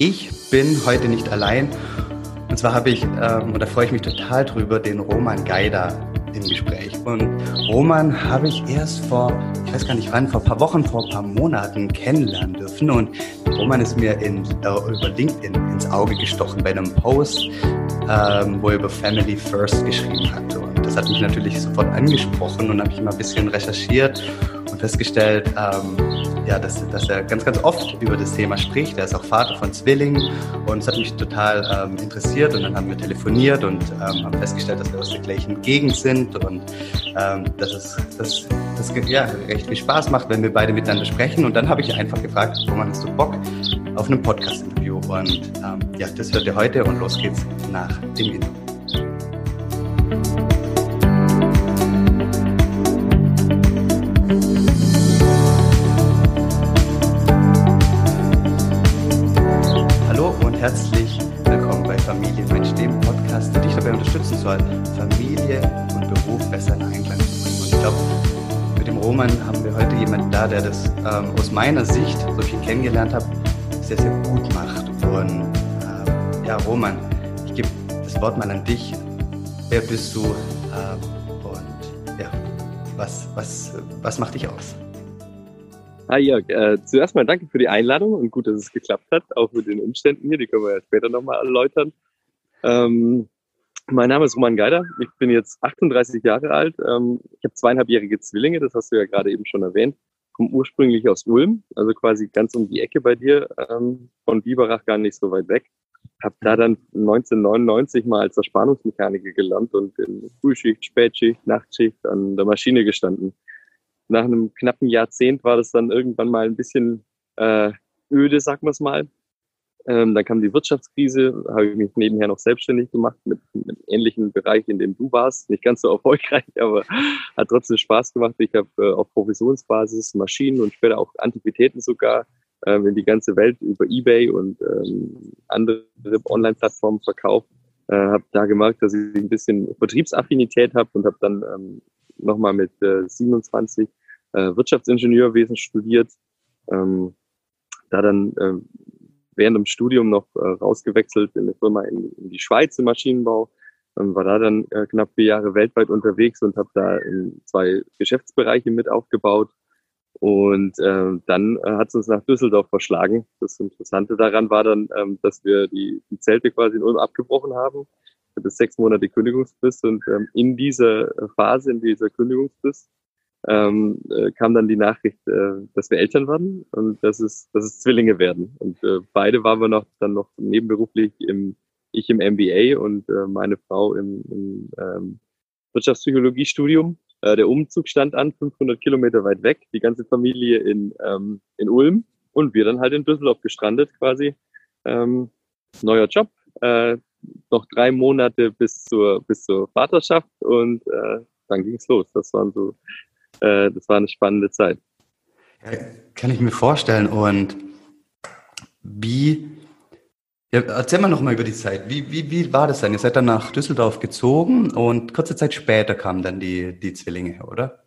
Ich bin heute nicht allein. Und zwar habe ich, ähm, und da freue ich mich total drüber, den Roman Geider im Gespräch. Und Roman habe ich erst vor, ich weiß gar nicht wann, vor ein paar Wochen, vor ein paar Monaten kennenlernen dürfen. Und Roman ist mir in, äh, über LinkedIn ins Auge gestochen bei einem Post, ähm, wo er über Family First geschrieben hat. Und das hat mich natürlich sofort angesprochen und habe ich mal ein bisschen recherchiert und festgestellt, ähm, ja, dass, dass er ganz, ganz oft über das Thema spricht. Er ist auch Vater von Zwillingen und es hat mich total ähm, interessiert und dann haben wir telefoniert und ähm, haben festgestellt, dass wir aus der gleichen Gegend sind und ähm, dass es dass, dass, ja, recht viel Spaß macht, wenn wir beide miteinander sprechen. Und dann habe ich einfach gefragt, Roman, hast du Bock auf einem Podcast-Interview? Und ähm, ja, das hört ihr heute und los geht's nach dem Intro. Herzlich willkommen bei Familienmensch, dem Podcast, der dich dabei unterstützen soll, Familie und Beruf besser in Einklang zu bringen. Und ich glaube, mit dem Roman haben wir heute jemanden da, der das ähm, aus meiner Sicht, so viel kennengelernt habe, sehr, sehr gut macht. Und ähm, ja, Roman, ich gebe das Wort mal an dich. Wer bist du? Ähm, und ja, was, was, was macht dich aus? Hi Jörg, äh, zuerst mal danke für die Einladung und gut, dass es geklappt hat, auch mit den Umständen hier, die können wir ja später nochmal erläutern. Ähm, mein Name ist Roman Geider, ich bin jetzt 38 Jahre alt, ähm, ich habe zweieinhalbjährige Zwillinge, das hast du ja gerade eben schon erwähnt, komme ursprünglich aus Ulm, also quasi ganz um die Ecke bei dir, ähm, von Biberach gar nicht so weit weg. Habe da dann 1999 mal als Erspannungsmechaniker gelernt und in Frühschicht, Spätschicht, Nachtschicht an der Maschine gestanden nach einem knappen Jahrzehnt war das dann irgendwann mal ein bisschen äh, öde, sagen wir es mal. Ähm, dann kam die Wirtschaftskrise, habe ich mich nebenher noch selbstständig gemacht mit, mit ähnlichen Bereich, in dem du warst. Nicht ganz so erfolgreich, aber hat trotzdem Spaß gemacht. Ich habe äh, auf Provisionsbasis Maschinen und später auch Antiquitäten sogar ähm, in die ganze Welt über Ebay und ähm, andere Online-Plattformen verkauft. Äh, habe da gemerkt, dass ich ein bisschen Vertriebsaffinität habe und habe dann ähm, nochmal mit äh, 27 äh, Wirtschaftsingenieurwesen studiert. Ähm, da dann äh, während dem Studium noch äh, rausgewechselt in eine Firma in, in die Schweiz im Maschinenbau. Ähm, war da dann äh, knapp vier Jahre weltweit unterwegs und habe da in zwei Geschäftsbereiche mit aufgebaut. Und äh, dann äh, hat es uns nach Düsseldorf verschlagen. Das Interessante daran war dann, ähm, dass wir die, die Zelte quasi in Ulm abgebrochen haben bis sechs Monate Kündigungsfrist und ähm, in dieser Phase, in dieser Kündigungsfrist, ähm, äh, kam dann die Nachricht, äh, dass wir Eltern werden und dass es, dass es Zwillinge werden. Und äh, beide waren wir noch dann noch nebenberuflich im, ich im MBA und äh, meine Frau im, im ähm, Wirtschaftspsychologiestudium. Äh, der Umzug stand an, 500 Kilometer weit weg, die ganze Familie in, ähm, in Ulm und wir dann halt in Düsseldorf gestrandet quasi. Ähm, neuer Job, äh, noch drei Monate bis zur, bis zur Vaterschaft und äh, dann ging es los. Das waren so, äh, das war eine spannende Zeit. Ja, kann ich mir vorstellen. Und wie, ja, erzähl mal noch mal über die Zeit. Wie, wie, wie war das dann? Ihr seid dann nach Düsseldorf gezogen und kurze Zeit später kamen dann die, die Zwillinge, oder?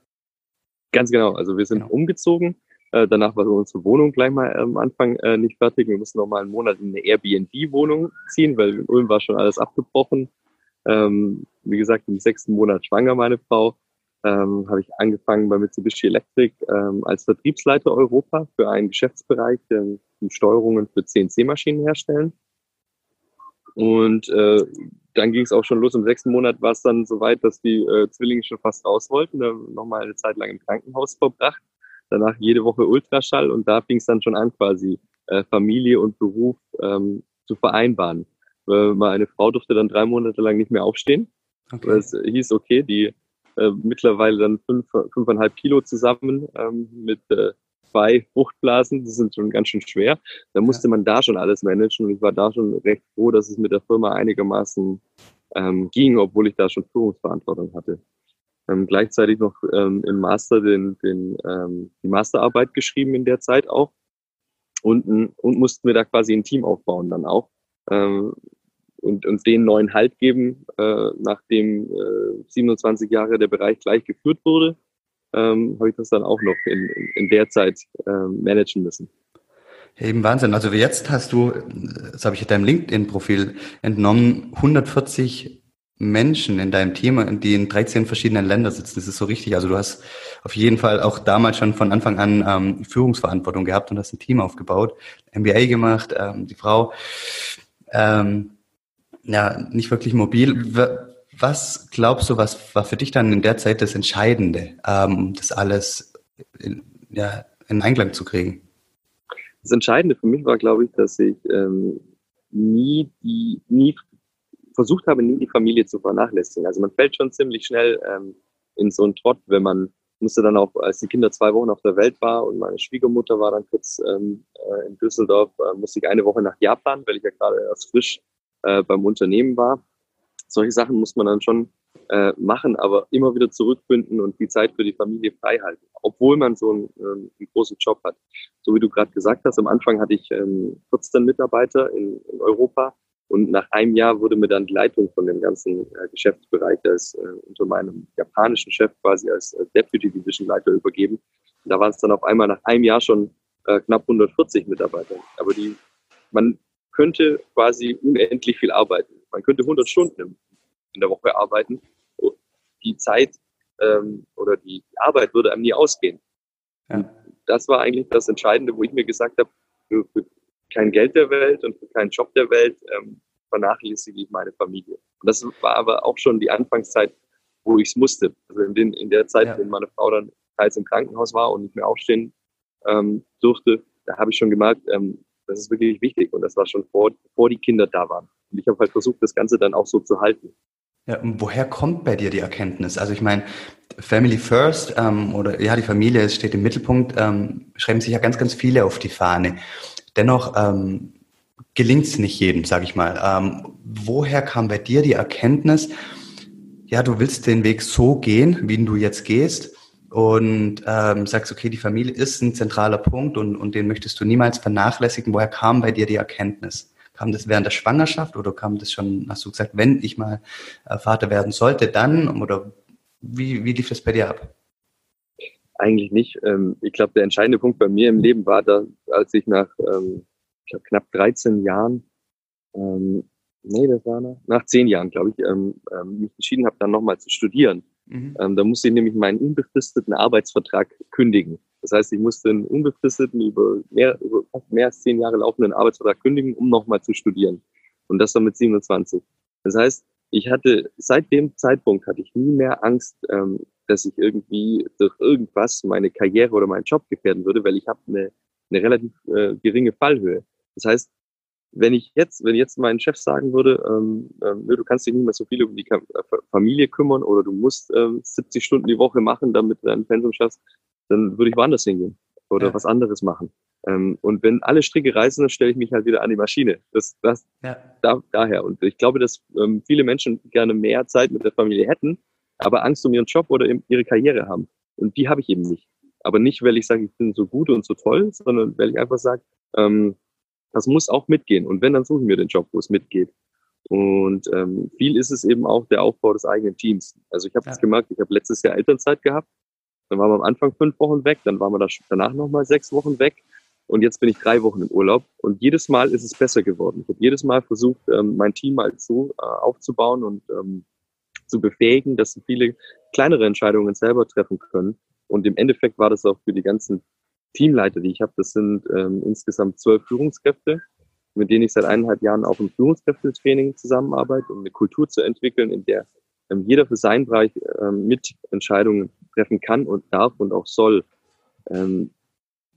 Ganz genau. Also wir sind genau. umgezogen äh, danach war unsere Wohnung gleich mal am Anfang äh, nicht fertig. Wir mussten noch mal einen Monat in eine Airbnb-Wohnung ziehen, weil in Ulm war schon alles abgebrochen. Ähm, wie gesagt, im sechsten Monat schwanger meine Frau. Ähm, habe ich angefangen bei Mitsubishi Electric ähm, als Vertriebsleiter Europa für einen Geschäftsbereich, der die Steuerungen für CNC-Maschinen herstellen. Und äh, dann ging es auch schon los. Im sechsten Monat war es dann so weit, dass die äh, Zwillinge schon fast raus wollten. Da nochmal eine Zeit lang im Krankenhaus verbracht danach jede Woche Ultraschall und da fing es dann schon an, quasi äh, Familie und Beruf ähm, zu vereinbaren. Äh, meine Frau durfte dann drei Monate lang nicht mehr aufstehen. Okay. Es hieß, okay, die äh, mittlerweile dann fünf, fünfeinhalb Kilo zusammen ähm, mit äh, zwei Fruchtblasen, die sind schon ganz schön schwer. Da musste ja. man da schon alles managen und ich war da schon recht froh, dass es mit der Firma einigermaßen ähm, ging, obwohl ich da schon Führungsverantwortung hatte ähm, gleichzeitig noch ähm, im Master den, den, ähm, die Masterarbeit geschrieben in der Zeit auch und, und mussten wir da quasi ein Team aufbauen dann auch ähm, und uns den neuen Halt geben, äh, nachdem äh, 27 Jahre der Bereich gleich geführt wurde, ähm, habe ich das dann auch noch in, in der Zeit ähm, managen müssen. Eben Wahnsinn. Also jetzt hast du, das habe ich in deinem LinkedIn-Profil entnommen, 140 Menschen in deinem Team, die in 13 verschiedenen Ländern sitzen. Das ist so richtig. Also du hast auf jeden Fall auch damals schon von Anfang an ähm, Führungsverantwortung gehabt und hast ein Team aufgebaut, MBA gemacht, ähm, die Frau, ähm, ja, nicht wirklich mobil. Was glaubst du, was war für dich dann in der Zeit das Entscheidende, ähm, das alles in, ja, in Einklang zu kriegen? Das Entscheidende für mich war, glaube ich, dass ich ähm, nie die, nie versucht habe, nie die Familie zu vernachlässigen. Also man fällt schon ziemlich schnell ähm, in so einen Trott, wenn man musste dann auch, als die Kinder zwei Wochen auf der Welt war und meine Schwiegermutter war dann kurz ähm, äh, in Düsseldorf, äh, musste ich eine Woche nach Japan, weil ich ja gerade erst frisch äh, beim Unternehmen war. Solche Sachen muss man dann schon äh, machen, aber immer wieder zurückfinden und die Zeit für die Familie frei halten, obwohl man so einen, ähm, einen großen Job hat. So wie du gerade gesagt hast, am Anfang hatte ich ähm, 14 Mitarbeiter in, in Europa und nach einem Jahr wurde mir dann die Leitung von dem ganzen äh, Geschäftsbereich als äh, unter meinem japanischen Chef quasi als äh, Deputy Division Leiter übergeben. Und da waren es dann auf einmal nach einem Jahr schon äh, knapp 140 Mitarbeiter. Aber die, man könnte quasi unendlich viel arbeiten. Man könnte 100 Stunden in der Woche arbeiten. Die Zeit ähm, oder die Arbeit würde einem nie ausgehen. Ja. Das war eigentlich das Entscheidende, wo ich mir gesagt habe, für, für kein Geld der Welt und für keinen Job der Welt ähm, vernachlässige ich meine Familie. Und das war aber auch schon die Anfangszeit, wo ich es musste. Also in, den, in der Zeit, ja. wenn meine Frau dann teils im Krankenhaus war und nicht mehr aufstehen ähm, durfte, da habe ich schon gemerkt, ähm, das ist wirklich wichtig. Und das war schon vor, bevor die Kinder da waren. Und ich habe halt versucht, das Ganze dann auch so zu halten. Ja, woher kommt bei dir die Erkenntnis? Also ich meine, Family First ähm, oder ja, die Familie steht im Mittelpunkt, ähm, schreiben sich ja ganz, ganz viele auf die Fahne. Dennoch ähm, gelingt es nicht jedem, sage ich mal. Ähm, woher kam bei dir die Erkenntnis, ja, du willst den Weg so gehen, wie du jetzt gehst und ähm, sagst, okay, die Familie ist ein zentraler Punkt und, und den möchtest du niemals vernachlässigen. Woher kam bei dir die Erkenntnis? Kam das während der Schwangerschaft oder kam das schon, hast du gesagt, wenn ich mal äh, Vater werden sollte, dann? Oder wie, wie lief das bei dir ab? Eigentlich nicht. Ähm, ich glaube, der entscheidende Punkt bei mir im Leben war, da, als ich nach ähm, ich glaub, knapp 13 Jahren, ähm, nee, das war nach, nach 10 Jahren, glaube ich, ähm, ähm, mich entschieden habe, dann nochmal zu studieren. Mhm. Ähm, da musste ich nämlich meinen unbefristeten Arbeitsvertrag kündigen. Das heißt, ich musste einen unbefristeten, über mehr, über fast mehr als zehn Jahre laufenden Arbeitsvertrag kündigen, um nochmal zu studieren. Und das dann mit 27. Das heißt, ich hatte, seit dem Zeitpunkt hatte ich nie mehr Angst, ähm, dass ich irgendwie durch irgendwas meine Karriere oder meinen Job gefährden würde, weil ich habe eine, eine relativ äh, geringe Fallhöhe. Das heißt, wenn ich jetzt, wenn jetzt mein Chef sagen würde, ähm, ähm, du kannst dich nicht mehr so viel um die äh, Familie kümmern oder du musst ähm, 70 Stunden die Woche machen, damit du dein Pensum schaffst, dann würde ich woanders hingehen oder ja. was anderes machen. Ähm, und wenn alle Stricke reißen, dann stelle ich mich halt wieder an die Maschine. Das, das ja. da, daher. Und ich glaube, dass ähm, viele Menschen gerne mehr Zeit mit der Familie hätten, aber Angst um ihren Job oder ihre Karriere haben. Und die habe ich eben nicht. Aber nicht, weil ich sage, ich bin so gut und so toll, sondern weil ich einfach sage, ähm, das muss auch mitgehen. Und wenn, dann suchen wir den Job, wo es mitgeht. Und ähm, viel ist es eben auch der Aufbau des eigenen Teams. Also ich habe ja. das gemerkt, ich habe letztes Jahr Elternzeit gehabt dann waren wir am Anfang fünf Wochen weg, dann waren wir danach nochmal sechs Wochen weg und jetzt bin ich drei Wochen im Urlaub und jedes Mal ist es besser geworden. Ich habe jedes Mal versucht, ähm, mein Team mal so äh, aufzubauen und ähm, zu befähigen, dass sie viele kleinere Entscheidungen selber treffen können. Und im Endeffekt war das auch für die ganzen Teamleiter, die ich habe, das sind ähm, insgesamt zwölf Führungskräfte, mit denen ich seit eineinhalb Jahren auch im Führungskräftetraining zusammenarbeite, um eine Kultur zu entwickeln, in der ähm, jeder für seinen Bereich ähm, mit Entscheidungen treffen kann und darf und auch soll. Ähm,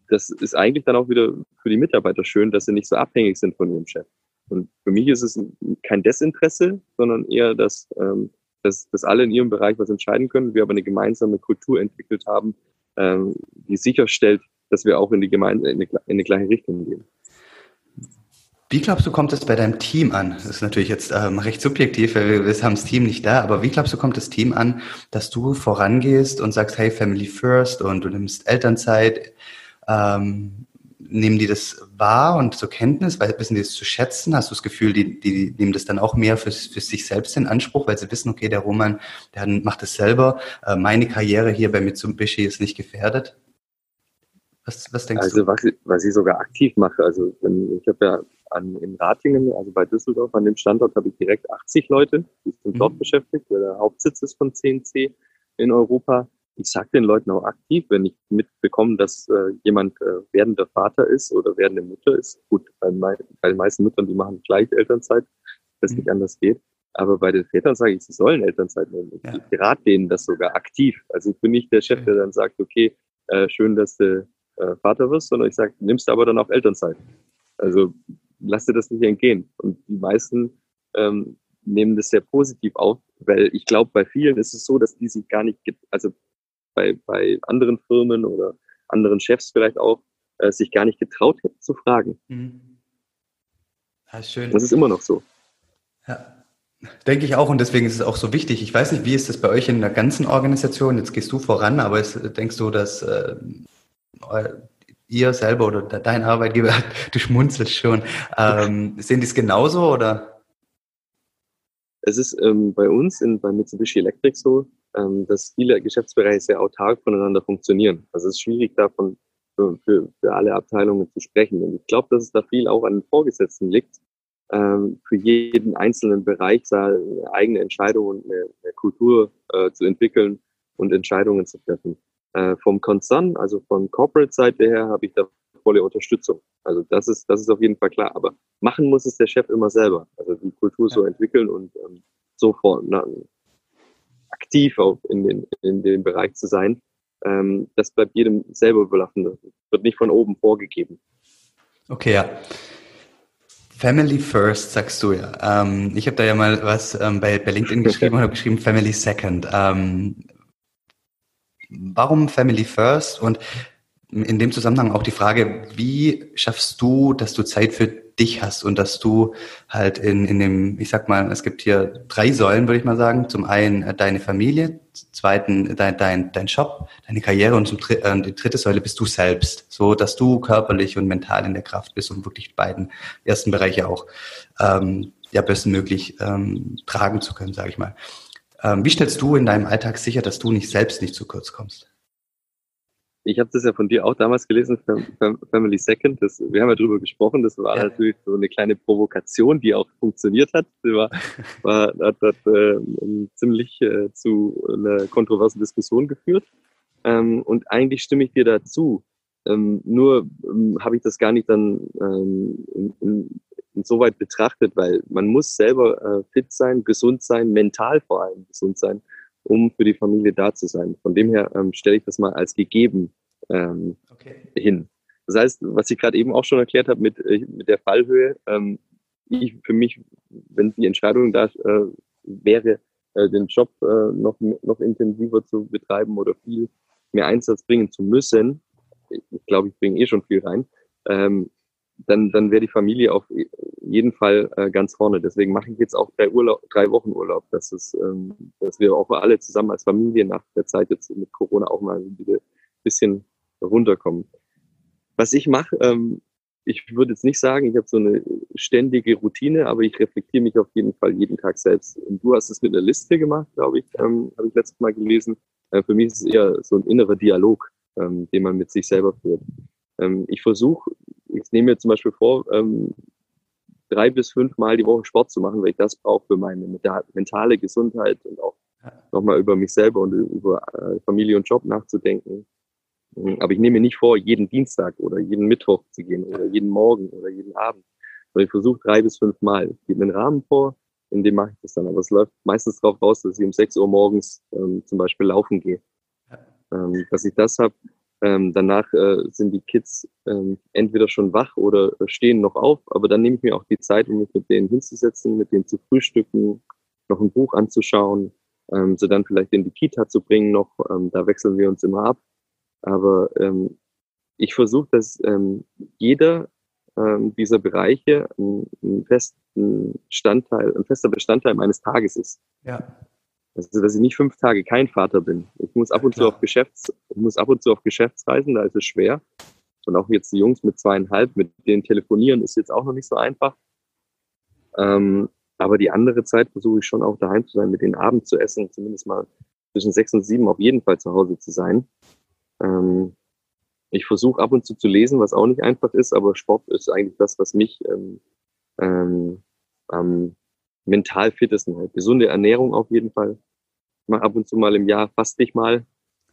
das ist eigentlich dann auch wieder für die Mitarbeiter schön, dass sie nicht so abhängig sind von ihrem Chef. Und für mich ist es kein Desinteresse, sondern eher, dass, ähm, dass, dass alle in ihrem Bereich was entscheiden können, wir aber eine gemeinsame Kultur entwickelt haben, ähm, die sicherstellt, dass wir auch in die, Gemeinde, in die, in die gleiche Richtung gehen. Wie glaubst du, kommt es bei deinem Team an? Das ist natürlich jetzt ähm, recht subjektiv, weil wir, haben das Team nicht da, aber wie glaubst du, kommt das Team an, dass du vorangehst und sagst, hey, Family First und du nimmst Elternzeit? Ähm, nehmen die das wahr und zur Kenntnis? Weil, wissen die das zu schätzen? Hast du das Gefühl, die, die nehmen das dann auch mehr für, für sich selbst in Anspruch, weil sie wissen, okay, der Roman, der macht es selber, äh, meine Karriere hier bei Mitsubishi ist nicht gefährdet? Was, was denkst also, du? Also was, was ich sogar aktiv mache, also wenn, ich habe ja an, in Ratingen, also bei Düsseldorf, an dem Standort habe ich direkt 80 Leute, die sind mhm. dort beschäftigt, weil der Hauptsitz ist von CNC in Europa. Ich sage den Leuten auch aktiv, wenn ich mitbekomme, dass äh, jemand äh, werdender Vater ist oder werdende Mutter ist. Gut, bei, bei den meisten Müttern, die machen gleich Elternzeit, es mhm. nicht anders geht. Aber bei den Vätern sage ich, sie sollen Elternzeit nehmen. Ich, ja. rate denen das sogar aktiv. Also ich bin nicht der Chef, der dann sagt, okay, äh, schön, dass du äh, Vater wirst, sondern ich sage, nimmst aber dann auch Elternzeit. Also lass dir das nicht entgehen. Und die meisten ähm, nehmen das sehr positiv auf, weil ich glaube, bei vielen ist es so, dass die sich gar nicht, also bei, bei anderen Firmen oder anderen Chefs vielleicht auch, äh, sich gar nicht getraut hätten zu fragen. Mhm. Ja, schön. Das ist immer noch so. Ja. Denke ich auch und deswegen ist es auch so wichtig. Ich weiß nicht, wie ist das bei euch in der ganzen Organisation? Jetzt gehst du voran, aber ist, denkst du, dass äh, ihr selber oder dein Arbeitgeber, du schmunzelst schon, ähm, sehen die es genauso oder? Es ist ähm, bei uns in, bei Mitsubishi Electric so, dass viele Geschäftsbereiche sehr autark voneinander funktionieren. Also es ist schwierig davon für, für, für alle Abteilungen zu sprechen. Und ich glaube, dass es da viel auch an den Vorgesetzten liegt, ähm, für jeden einzelnen Bereich eine eigene Entscheidung und eine, eine Kultur äh, zu entwickeln und Entscheidungen zu treffen. Äh, vom Konzern, also von Corporate-Seite her, habe ich da volle Unterstützung. Also das ist, das ist auf jeden Fall klar. Aber machen muss es der Chef immer selber. Also die Kultur so entwickeln und ähm, sofort na, aktiv auch in den, in den Bereich zu sein. Ähm, das bleibt jedem selber überlassen. Das wird nicht von oben vorgegeben. Okay, ja. Family First, sagst du ja. Ähm, ich habe da ja mal was ähm, bei, bei LinkedIn geschrieben und habe geschrieben Family Second. Ähm, warum Family First? Und in dem Zusammenhang auch die Frage, wie schaffst du, dass du Zeit für dich hast und dass du halt in, in dem, ich sag mal, es gibt hier drei Säulen, würde ich mal sagen. Zum einen äh, deine Familie, zweiten dein, dein, dein Job, deine Karriere und zum äh, die dritte Säule bist du selbst, so dass du körperlich und mental in der Kraft bist und wirklich beiden ersten Bereiche auch ähm, ja bestmöglich ähm, tragen zu können, sage ich mal. Ähm, wie stellst du in deinem Alltag sicher, dass du nicht selbst nicht zu kurz kommst? Ich habe das ja von dir auch damals gelesen, Family Second. Das, wir haben ja drüber gesprochen. Das war ja. natürlich so eine kleine Provokation, die auch funktioniert hat. Die war, war, hat, hat äh, ziemlich äh, zu einer kontroversen Diskussion geführt. Ähm, und eigentlich stimme ich dir dazu. Ähm, nur ähm, habe ich das gar nicht dann ähm, in, in, insoweit betrachtet, weil man muss selber äh, fit sein, gesund sein, mental vor allem gesund sein um für die Familie da zu sein. Von dem her ähm, stelle ich das mal als gegeben ähm, okay. hin. Das heißt, was ich gerade eben auch schon erklärt habe mit, äh, mit der Fallhöhe, ähm, ich für mich, wenn die Entscheidung da äh, wäre, äh, den Job äh, noch, noch intensiver zu betreiben oder viel mehr Einsatz bringen zu müssen, ich glaube, ich bringe eh schon viel rein, ähm, dann, dann wäre die Familie auf jeden Fall äh, ganz vorne. Deswegen mache ich jetzt auch drei, Urlaub, drei Wochen Urlaub, dass, es, ähm, dass wir auch alle zusammen als Familie nach der Zeit jetzt mit Corona auch mal ein bisschen runterkommen. Was ich mache, ähm, ich würde jetzt nicht sagen, ich habe so eine ständige Routine, aber ich reflektiere mich auf jeden Fall jeden Tag selbst. Und du hast es mit einer Liste gemacht, glaube ich, ähm, habe ich letztes Mal gelesen. Äh, für mich ist es eher so ein innerer Dialog, ähm, den man mit sich selber führt. Ähm, ich versuche, ich nehme mir zum Beispiel vor, ähm, drei bis fünf Mal die Woche Sport zu machen, weil ich das brauche für meine mentale Gesundheit und auch nochmal über mich selber und über äh, Familie und Job nachzudenken. Ähm, aber ich nehme mir nicht vor, jeden Dienstag oder jeden Mittwoch zu gehen oder jeden Morgen oder jeden Abend. Sondern ich versuche drei bis fünf Mal. Ich gebe mir einen Rahmen vor, in dem mache ich das dann. Aber es läuft meistens darauf raus, dass ich um sechs Uhr morgens ähm, zum Beispiel laufen gehe. Ähm, dass ich das habe, ähm, danach äh, sind die Kids ähm, entweder schon wach oder stehen noch auf, aber dann nehme ich mir auch die Zeit, um mich mit denen hinzusetzen, mit denen zu frühstücken, noch ein Buch anzuschauen, ähm, sie dann vielleicht in die Kita zu bringen noch. Ähm, da wechseln wir uns immer ab. Aber ähm, ich versuche, dass ähm, jeder ähm, dieser Bereiche ein, ein festen Bestandteil, ein fester Bestandteil meines Tages ist. Ja. Also, dass ich nicht fünf Tage kein Vater bin. Ich muss ab und zu auf Geschäfts, ich muss ab und zu auf Geschäftsreisen, da ist es schwer. Und auch jetzt die Jungs mit zweieinhalb, mit denen telefonieren, ist jetzt auch noch nicht so einfach. Ähm, aber die andere Zeit versuche ich schon auch daheim zu sein, mit denen Abend zu essen, zumindest mal zwischen sechs und sieben auf jeden Fall zu Hause zu sein. Ähm, Ich versuche ab und zu zu lesen, was auch nicht einfach ist, aber Sport ist eigentlich das, was mich ähm, ähm, am mental fittesten hält. Gesunde Ernährung auf jeden Fall. Ich mache ab und zu mal im Jahr fast dich mal.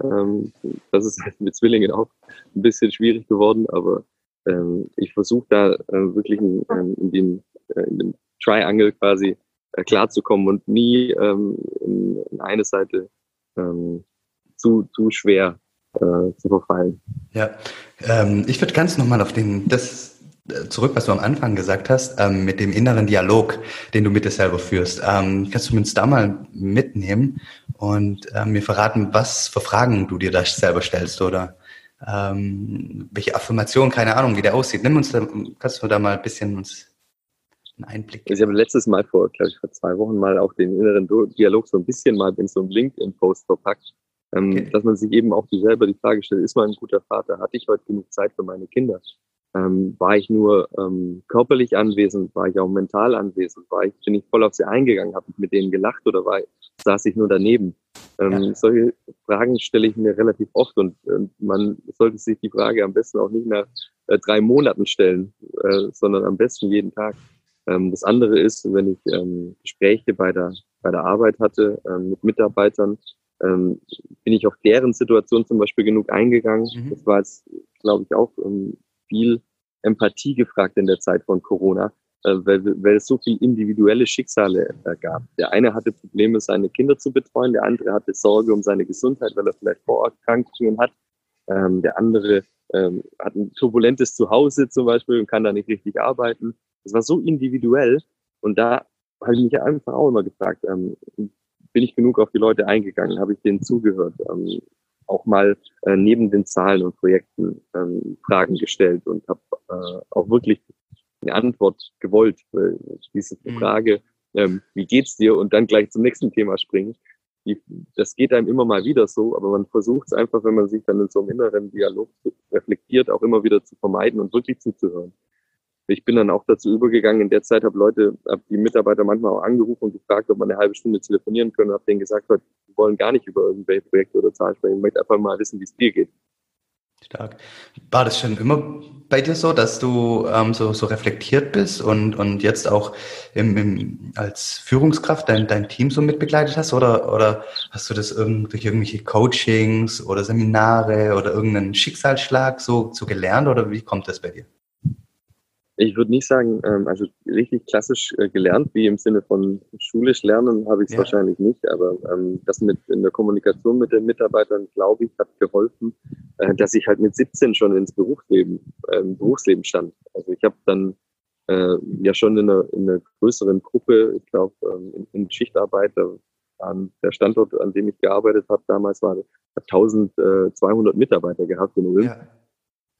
Ähm, das ist halt mit Zwillingen auch ein bisschen schwierig geworden, aber ähm, ich versuche da äh, wirklich in, ähm, in, den, äh, in dem Triangle quasi äh, klarzukommen und nie ähm, in, in eine Seite ähm, zu, zu schwer äh, zu verfallen. Ja, ähm, ich würde ganz nochmal auf den, das zurück, was du am Anfang gesagt hast, ähm, mit dem inneren Dialog, den du mit dir selber führst. Ähm, kannst du uns da mal mitnehmen und ähm, mir verraten, was für Fragen du dir da selber stellst oder ähm, welche Affirmation, keine Ahnung, wie der aussieht. Nimm uns da, kannst du da mal ein bisschen uns einen Einblick geben? Ich habe letztes Mal vor, glaube ich, vor zwei Wochen mal auch den inneren Dialog so ein bisschen mal in so einem LinkedIn-Post verpackt, ähm, okay. dass man sich eben auch selber die Frage stellt, ist man ein guter Vater? Hatte ich heute genug Zeit für meine Kinder? Ähm, war ich nur ähm, körperlich anwesend, war ich auch mental anwesend, war ich, bin ich voll auf sie eingegangen, habe ich mit denen gelacht oder war, saß ich nur daneben? Ähm, ja. Solche Fragen stelle ich mir relativ oft und, und, man sollte sich die Frage am besten auch nicht nach äh, drei Monaten stellen, äh, sondern am besten jeden Tag. Ähm, das andere ist, wenn ich ähm, Gespräche bei der, bei der Arbeit hatte ähm, mit Mitarbeitern, ähm, bin ich auf deren Situation zum Beispiel genug eingegangen. Mhm. Das war jetzt, glaube ich, auch ähm, viel Empathie gefragt in der Zeit von Corona, äh, weil, weil es so viel individuelle Schicksale äh, gab. Der eine hatte Probleme, seine Kinder zu betreuen, der andere hatte Sorge um seine Gesundheit, weil er vielleicht Vorerkrankungen hat. Ähm, der andere ähm, hat ein turbulentes Zuhause zum Beispiel und kann da nicht richtig arbeiten. Es war so individuell und da habe ich mich einfach auch immer gefragt, ähm, bin ich genug auf die Leute eingegangen, habe ich denen zugehört, auch mal äh, neben den Zahlen und Projekten ähm, Fragen gestellt und habe äh, auch wirklich eine Antwort gewollt. Weil diese mhm. Frage, ähm, wie geht's dir, und dann gleich zum nächsten Thema springen, die, das geht einem immer mal wieder so, aber man versucht es einfach, wenn man sich dann in so einem inneren Dialog reflektiert, auch immer wieder zu vermeiden und wirklich zuzuhören. Ich bin dann auch dazu übergegangen, in der Zeit habe Leute, habe die Mitarbeiter manchmal auch angerufen und gefragt, ob man eine halbe Stunde telefonieren können, habe denen gesagt, wir wollen gar nicht über irgendwelche Projekte oder Zahlen sprechen, ich möchte einfach mal wissen, wie es dir geht. Stark. War das schon immer bei dir so, dass du ähm, so, so reflektiert bist und, und jetzt auch im, im, als Führungskraft dein, dein Team so mitbegleitet hast? Oder, oder hast du das durch irgendwelche Coachings oder Seminare oder irgendeinen Schicksalsschlag so, so gelernt? Oder wie kommt das bei dir? Ich würde nicht sagen, ähm, also richtig klassisch äh, gelernt, wie im Sinne von schulisch lernen, habe ich es ja. wahrscheinlich nicht. Aber ähm, das mit in der Kommunikation mit den Mitarbeitern, glaube ich, hat geholfen, äh, dass ich halt mit 17 schon ins Berufsleben, äh, Berufsleben stand. Also ich habe dann äh, ja schon in einer, in einer größeren Gruppe, ich glaube ähm, in, in Schichtarbeit, an der Standort, an dem ich gearbeitet habe damals, war 1200 Mitarbeiter gehabt in Ulm. Ja.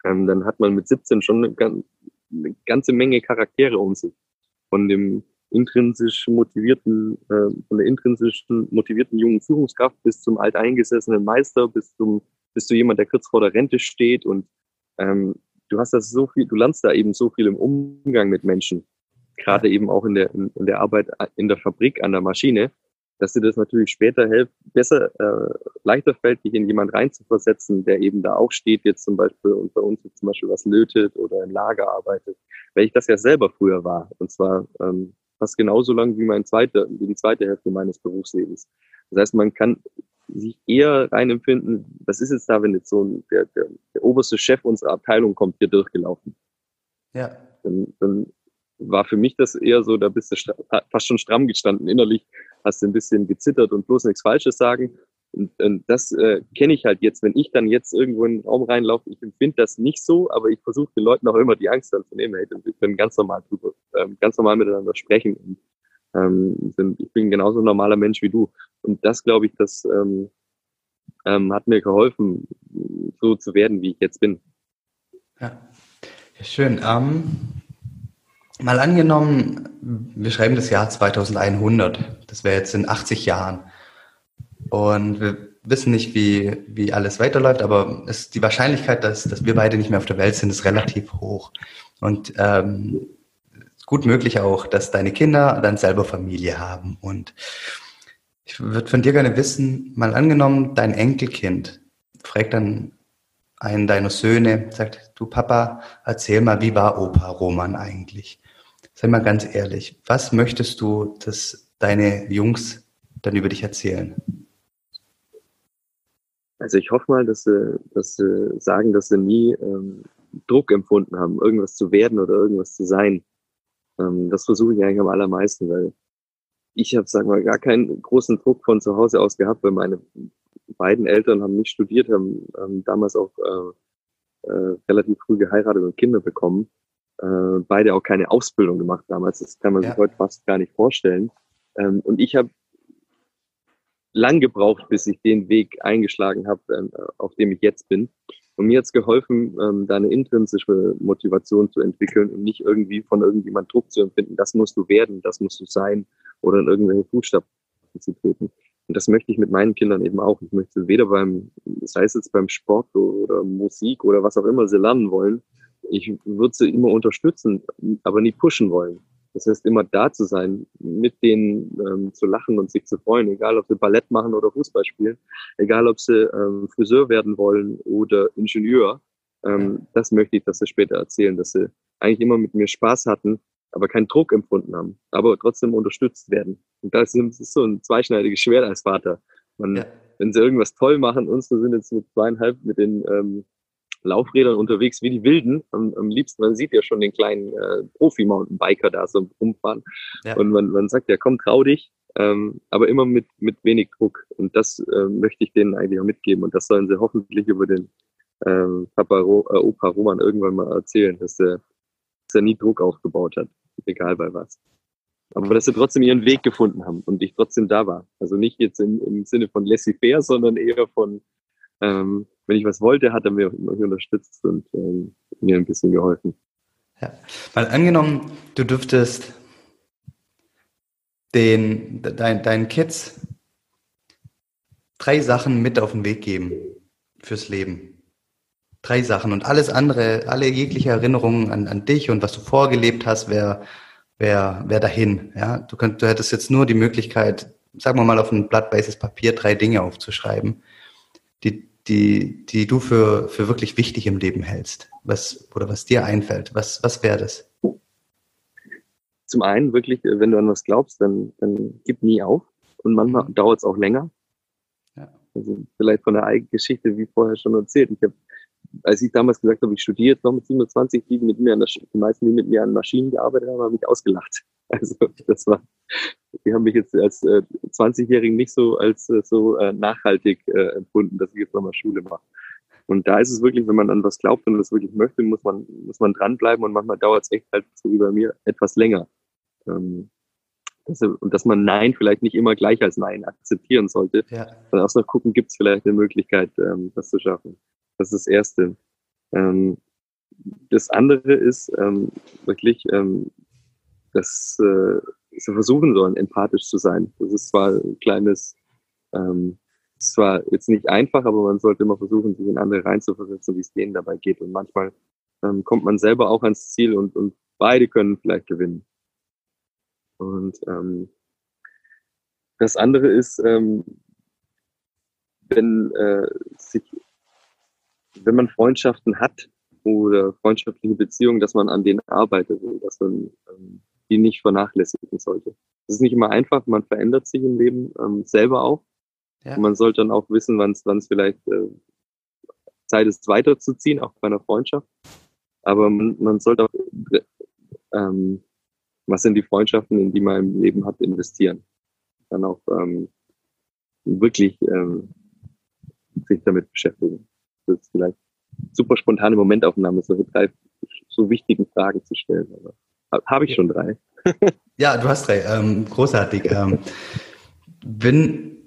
Ähm, dann hat man mit 17 schon eine, eine ganze Menge Charaktere um sich. Von dem intrinsisch motivierten, äh, von der intrinsisch motivierten jungen Führungskraft bis zum alteingesessenen Meister, bis zum, bis zu jemand, der kurz vor der Rente steht und ähm, du hast das so viel, du lernst da eben so viel im Umgang mit Menschen, gerade eben auch in der, in, in der Arbeit in der Fabrik an der Maschine, dass dir das natürlich später hilft, besser, äh, leichter fällt, dich in jemand reinzuversetzen, der eben da auch steht, jetzt zum Beispiel und bei uns jetzt zum Beispiel was lötet oder im Lager arbeitet, weil ich das ja selber früher war. Und zwar ähm, fast genauso lang wie mein zweiter, wie die zweite Hälfte meines Berufslebens. Das heißt, man kann sich eher reinempfinden, was ist jetzt da, wenn jetzt so ein, der, der, der oberste Chef unserer Abteilung kommt hier durchgelaufen. Ja. Dann, dann war für mich das eher so, da bist du fast schon stramm gestanden. Innerlich hast du ein bisschen gezittert und bloß nichts Falsches sagen. Und, und das äh, kenne ich halt jetzt, wenn ich dann jetzt irgendwo in den Raum reinlaufe, ich empfinde das nicht so, aber ich versuche den Leuten auch immer die Angst dann zu nehmen. Hey, wir können ganz normal drüber, ähm, ganz normal miteinander sprechen. Und, ähm, sind, ich bin genauso ein normaler Mensch wie du. Und das glaube ich, das ähm, ähm, hat mir geholfen, so zu werden, wie ich jetzt bin. Ja, schön. Um Mal angenommen, wir schreiben das Jahr 2100. Das wäre jetzt in 80 Jahren. Und wir wissen nicht, wie, wie alles weiterläuft, aber es, die Wahrscheinlichkeit, dass, dass wir beide nicht mehr auf der Welt sind, ist relativ hoch. Und ähm, gut möglich auch, dass deine Kinder dann selber Familie haben. Und ich würde von dir gerne wissen, mal angenommen, dein Enkelkind fragt dann einen deiner Söhne sagt, du Papa, erzähl mal, wie war Opa Roman eigentlich? Sei mal ganz ehrlich, was möchtest du, dass deine Jungs dann über dich erzählen? Also ich hoffe mal, dass sie, dass sie sagen, dass sie nie ähm, Druck empfunden haben, irgendwas zu werden oder irgendwas zu sein. Ähm, das versuche ich eigentlich am allermeisten, weil ich habe, sagen wir, gar keinen großen Druck von zu Hause aus gehabt, weil meine beiden Eltern haben nicht studiert, haben, haben damals auch äh, äh, relativ früh geheiratet und Kinder bekommen. Äh, beide auch keine Ausbildung gemacht damals. Das kann man ja. sich heute fast gar nicht vorstellen. Ähm, und ich habe lang gebraucht, bis ich den Weg eingeschlagen habe, äh, auf dem ich jetzt bin. Und mir hat es geholfen, ähm, da eine intrinsische Motivation zu entwickeln und nicht irgendwie von irgendjemand Druck zu empfinden, das musst du werden, das musst du sein oder in irgendwelche Fußstapfen zu treten. Und das möchte ich mit meinen Kindern eben auch. Ich möchte weder beim, sei es jetzt beim Sport oder Musik oder was auch immer sie lernen wollen, ich würde sie immer unterstützen, aber nie pushen wollen. Das heißt, immer da zu sein, mit denen ähm, zu lachen und sich zu freuen, egal ob sie Ballett machen oder Fußball spielen, egal ob sie ähm, Friseur werden wollen oder Ingenieur. Ähm, das möchte ich, dass sie später erzählen, dass sie eigentlich immer mit mir Spaß hatten, aber keinen Druck empfunden haben, aber trotzdem unterstützt werden. Und das ist so ein zweischneidiges Schwert als Vater. Man, ja. Wenn sie irgendwas toll machen, unsere sind jetzt mit zweieinhalb mit den ähm, Laufrädern unterwegs wie die Wilden. Am, am liebsten, man sieht ja schon den kleinen äh, Profi-Mountainbiker da so rumfahren. Ja. Und man, man sagt ja, komm, trau dich, ähm, aber immer mit, mit wenig Druck. Und das äh, möchte ich denen eigentlich auch mitgeben. Und das sollen sie hoffentlich über den ähm, Papa Ro äh, Opa Roman irgendwann mal erzählen, dass er, dass er nie Druck aufgebaut hat, egal bei was. Aber dass sie trotzdem ihren Weg gefunden haben und ich trotzdem da war. Also nicht jetzt im, im Sinne von laissez-faire, sondern eher von, ähm, wenn ich was wollte, hat er mir unterstützt und ähm, mir ein bisschen geholfen. Ja, weil angenommen, du dürftest den, dein, deinen Kids drei Sachen mit auf den Weg geben fürs Leben. Drei Sachen und alles andere, alle jegliche Erinnerungen an, an dich und was du vorgelebt hast, wäre wär, wär dahin. Ja, du, könnt, du hättest jetzt nur die Möglichkeit, sagen wir mal auf ein Blatt weißes Papier drei Dinge aufzuschreiben, die, die, die du für, für wirklich wichtig im Leben hältst? Was, oder was dir einfällt? Was, was wäre das? Zum einen wirklich, äh, wenn du an was glaubst, dann, dann gib nie auf. Und manchmal mhm. dauert es auch länger. Ja. Also vielleicht von der eigenen Geschichte, wie vorher schon erzählt. Ich habe, als ich damals gesagt habe, ich studiere jetzt noch mit 27, die mit mir an der, die meisten, die mit mir an Maschinen gearbeitet haben, haben mich ausgelacht. Also das war, die haben mich jetzt als äh, 20-Jährigen nicht so als äh, so äh, nachhaltig äh, empfunden, dass ich jetzt nochmal Schule mache. Und da ist es wirklich, wenn man an was glaubt und das wirklich möchte, muss man, muss man dranbleiben und manchmal dauert es echt halt so wie bei mir etwas länger. Ähm, dass, und dass man Nein vielleicht nicht immer gleich als Nein akzeptieren sollte, ja. sondern auch noch gucken, gibt es vielleicht eine Möglichkeit, ähm, das zu schaffen. Das ist das Erste. Ähm, das andere ist ähm, wirklich, ähm, dass äh, sie versuchen sollen, empathisch zu sein. Das ist zwar ein kleines, ähm, ist zwar jetzt nicht einfach, aber man sollte immer versuchen, sich in andere reinzuversetzen, wie es denen dabei geht. Und manchmal ähm, kommt man selber auch ans Ziel und, und beide können vielleicht gewinnen. Und ähm, das andere ist, ähm, wenn äh, sich, wenn man Freundschaften hat oder freundschaftliche Beziehungen, dass man an denen arbeitet, dass man ähm, die nicht vernachlässigen sollte. Es ist nicht immer einfach, man verändert sich im Leben ähm, selber auch. Ja. Und man sollte dann auch wissen, wann es vielleicht äh, Zeit ist, weiterzuziehen, auch bei einer Freundschaft. Aber man, man sollte auch ähm, was sind die Freundschaften, in die man im Leben hat, investieren. Dann auch ähm, wirklich ähm, sich damit beschäftigen. Das ist vielleicht super spontane Momentaufnahme, so drei so wichtigen Fragen zu stellen. Aber habe ich schon drei. ja, du hast drei. Ähm, großartig. Ähm, wenn,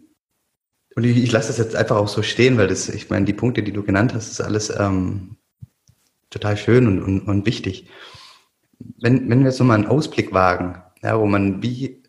und ich, ich lasse das jetzt einfach auch so stehen, weil das, ich meine, die Punkte, die du genannt hast, ist alles ähm, total schön und, und, und wichtig. Wenn, wenn wir so mal einen Ausblick wagen, ja, wo man wie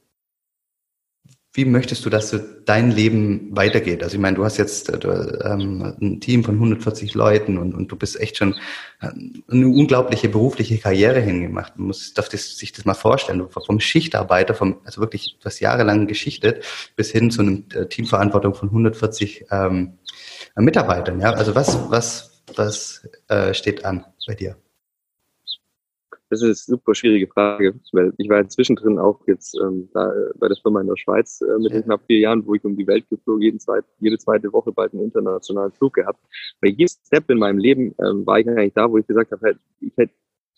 wie möchtest du, dass dein Leben weitergeht? Also ich meine, du hast jetzt äh, du, ähm, ein Team von 140 Leuten und, und du bist echt schon äh, eine unglaubliche berufliche Karriere hingemacht. Man muss darf das, sich das mal vorstellen. Du, vom Schichtarbeiter, vom, also wirklich hast jahrelang geschichtet, bis hin zu einer äh, Teamverantwortung von 140 ähm, Mitarbeitern. Ja? Also was, was, was äh, steht an bei dir? Das ist eine super schwierige Frage, weil ich war zwischendrin auch jetzt ähm, da, bei der Firma in der Schweiz äh, mit ja. den knapp vier Jahren, wo ich um die Welt geflogen, jeden zweit, jede zweite Woche bald einen internationalen Flug gehabt. Bei jedem Step in meinem Leben ähm, war ich eigentlich da, wo ich gesagt habe, halt, ich hätte,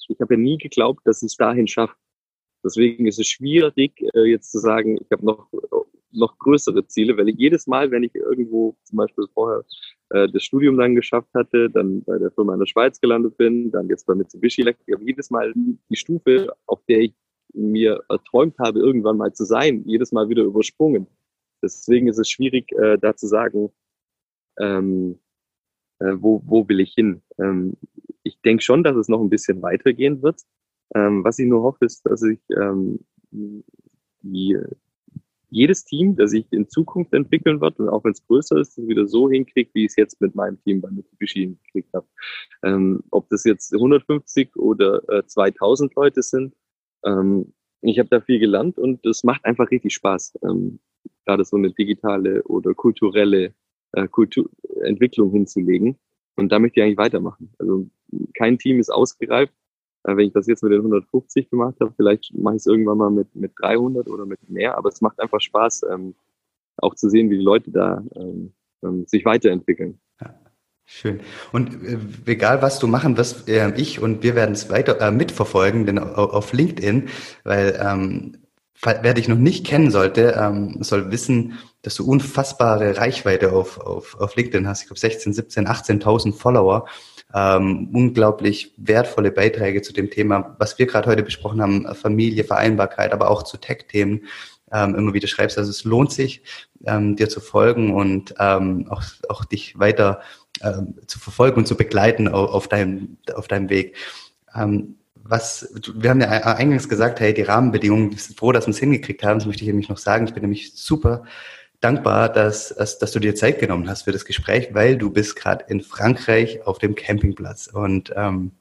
ich habe ja nie geglaubt, dass ich es dahin schaffe. Deswegen ist es schwierig, äh, jetzt zu sagen, ich habe noch noch größere Ziele, weil ich jedes Mal, wenn ich irgendwo zum Beispiel vorher äh, das Studium dann geschafft hatte, dann bei der Firma in der Schweiz gelandet bin, dann jetzt bei Mitsubishi Electric, aber jedes Mal die Stufe, auf der ich mir erträumt habe, irgendwann mal zu sein, jedes Mal wieder übersprungen. Deswegen ist es schwierig, äh, da zu sagen, ähm, äh, wo, wo will ich hin. Ähm, ich denke schon, dass es noch ein bisschen weitergehen wird. Ähm, was ich nur hoffe, ist, dass ich ähm, die, jedes Team, das sich in Zukunft entwickeln wird, und auch wenn es größer ist, wieder so hinkriegt, wie ich es jetzt mit meinem Team bei Mitsubishi hingekriegt habe. Ähm, ob das jetzt 150 oder äh, 2000 Leute sind, ähm, ich habe da viel gelernt und es macht einfach richtig Spaß, ähm, gerade so eine digitale oder kulturelle äh, Kultur Entwicklung hinzulegen. Und da möchte ich eigentlich weitermachen. Also kein Team ist ausgereift. Äh, wenn ich das jetzt mit den 150 gemacht habe, vielleicht mache ich es irgendwann mal mit, mit 300 oder mit mehr, aber es macht einfach Spaß, ähm, auch zu sehen, wie die Leute da ähm, ähm sich weiterentwickeln. Ja, schön. Und äh, egal, was du machen wirst, äh, ich und wir werden es weiter äh, mitverfolgen, denn auf, LinkedIn, weil ähm, wer dich noch nicht kennen sollte, ähm, soll wissen, dass du unfassbare Reichweite auf, auf, auf LinkedIn hast. Ich glaube 16, 17, 18.000 Follower ähm, unglaublich wertvolle Beiträge zu dem Thema, was wir gerade heute besprochen haben, Familie, Vereinbarkeit, aber auch zu Tech-Themen ähm, immer wieder schreibst. Also es lohnt sich, ähm, dir zu folgen und ähm, auch, auch dich weiter ähm, zu verfolgen und zu begleiten auf, auf, deinem, auf deinem Weg. Ähm, was, wir haben ja eingangs gesagt, hey, die Rahmenbedingungen, wir sind froh, dass wir es hingekriegt haben. Das möchte ich nämlich noch sagen. Ich bin nämlich super dankbar, dass, dass, dass du dir Zeit genommen hast für das Gespräch, weil du bist gerade in Frankreich auf dem Campingplatz. Und ähm,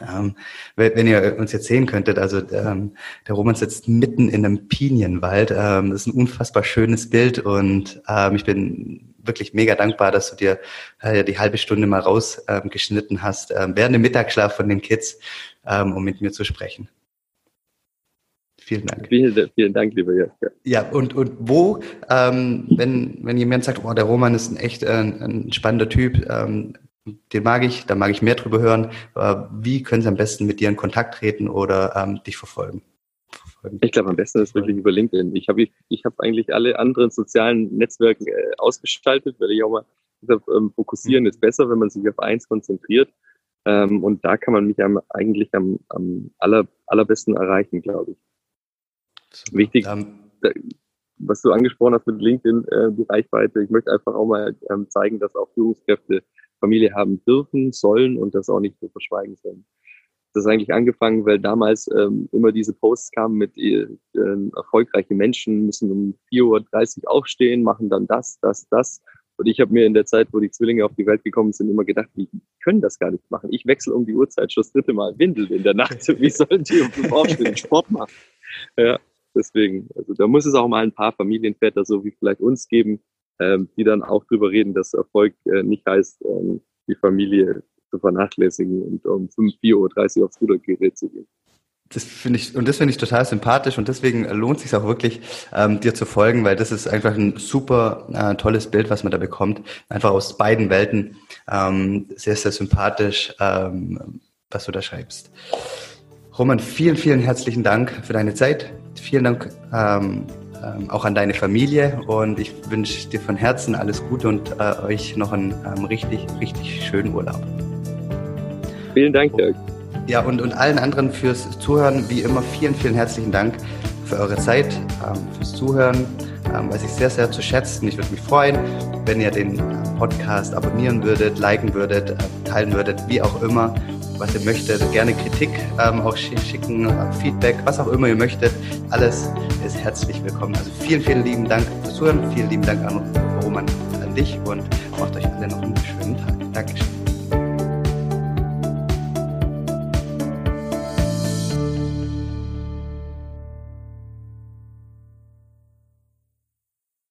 ähm, wenn ihr uns jetzt sehen könntet, also ähm, der Roman sitzt mitten in einem Pinienwald. Ähm, das ist ein unfassbar schönes Bild und ähm, ich bin wirklich mega dankbar, dass du dir äh, die halbe Stunde mal rausgeschnitten ähm, hast, ähm, während dem Mittagsschlaf von den Kids, ähm, um mit mir zu sprechen. Vielen Dank. Vielen, vielen Dank, lieber Jörg. Ja, und, und wo, ähm, wenn, wenn jemand sagt, oh, der Roman ist ein echt äh, ein spannender Typ, ähm, den mag ich, da mag ich mehr drüber hören. Äh, wie können Sie am besten mit dir in Kontakt treten oder ähm, dich verfolgen? verfolgen? Ich glaube, am besten ist wirklich über LinkedIn. Ich habe ich, ich hab eigentlich alle anderen sozialen Netzwerke äh, ausgeschaltet, weil ich auch mal gesagt, ähm, fokussieren mhm. ist besser, wenn man sich auf eins konzentriert. Ähm, und da kann man mich am, eigentlich am, am aller, allerbesten erreichen, glaube ich. Wichtig, um, was du angesprochen hast mit LinkedIn, äh, die Reichweite. Ich möchte einfach auch mal ähm, zeigen, dass auch Führungskräfte Familie haben dürfen, sollen und das auch nicht so verschweigen sollen. Das ist eigentlich angefangen, weil damals ähm, immer diese Posts kamen mit äh, erfolgreiche Menschen müssen um 4.30 Uhr aufstehen, machen dann das, das, das. Und ich habe mir in der Zeit, wo die Zwillinge auf die Welt gekommen sind, immer gedacht, die können das gar nicht machen. Ich wechsle um die Uhrzeit schon das dritte Mal Windel in der Nacht. Wie sollen die um aufstehen? Sport machen. Ja, Deswegen, also da muss es auch mal ein paar Familienväter so wie vielleicht uns geben, ähm, die dann auch drüber reden, dass Erfolg äh, nicht heißt, ähm, die Familie zu vernachlässigen und um 5, 4.30 Uhr aufs Rudergerät zu gehen. Das finde ich, und das finde ich total sympathisch und deswegen lohnt es sich auch wirklich, ähm, dir zu folgen, weil das ist einfach ein super äh, tolles Bild, was man da bekommt. Einfach aus beiden Welten. Ähm, sehr, sehr sympathisch, ähm, was du da schreibst. Roman, vielen, vielen herzlichen Dank für deine Zeit. Vielen Dank ähm, ähm, auch an deine Familie und ich wünsche dir von Herzen alles Gute und äh, euch noch einen ähm, richtig, richtig schönen Urlaub. Vielen Dank, Dirk. Ja, und, und allen anderen fürs Zuhören, wie immer, vielen, vielen herzlichen Dank für eure Zeit, ähm, fürs Zuhören, ähm, weiß ich sehr, sehr zu schätzen. Ich würde mich freuen, wenn ihr den Podcast abonnieren würdet, liken würdet, äh, teilen würdet, wie auch immer was ihr möchtet. Gerne Kritik ähm, auch schicken, Feedback, was auch immer ihr möchtet. Alles ist herzlich willkommen. Also vielen, vielen lieben Dank fürs Zuhören. Vielen lieben Dank an Roman, an dich und macht euch alle noch einen schönen Tag. Dankeschön.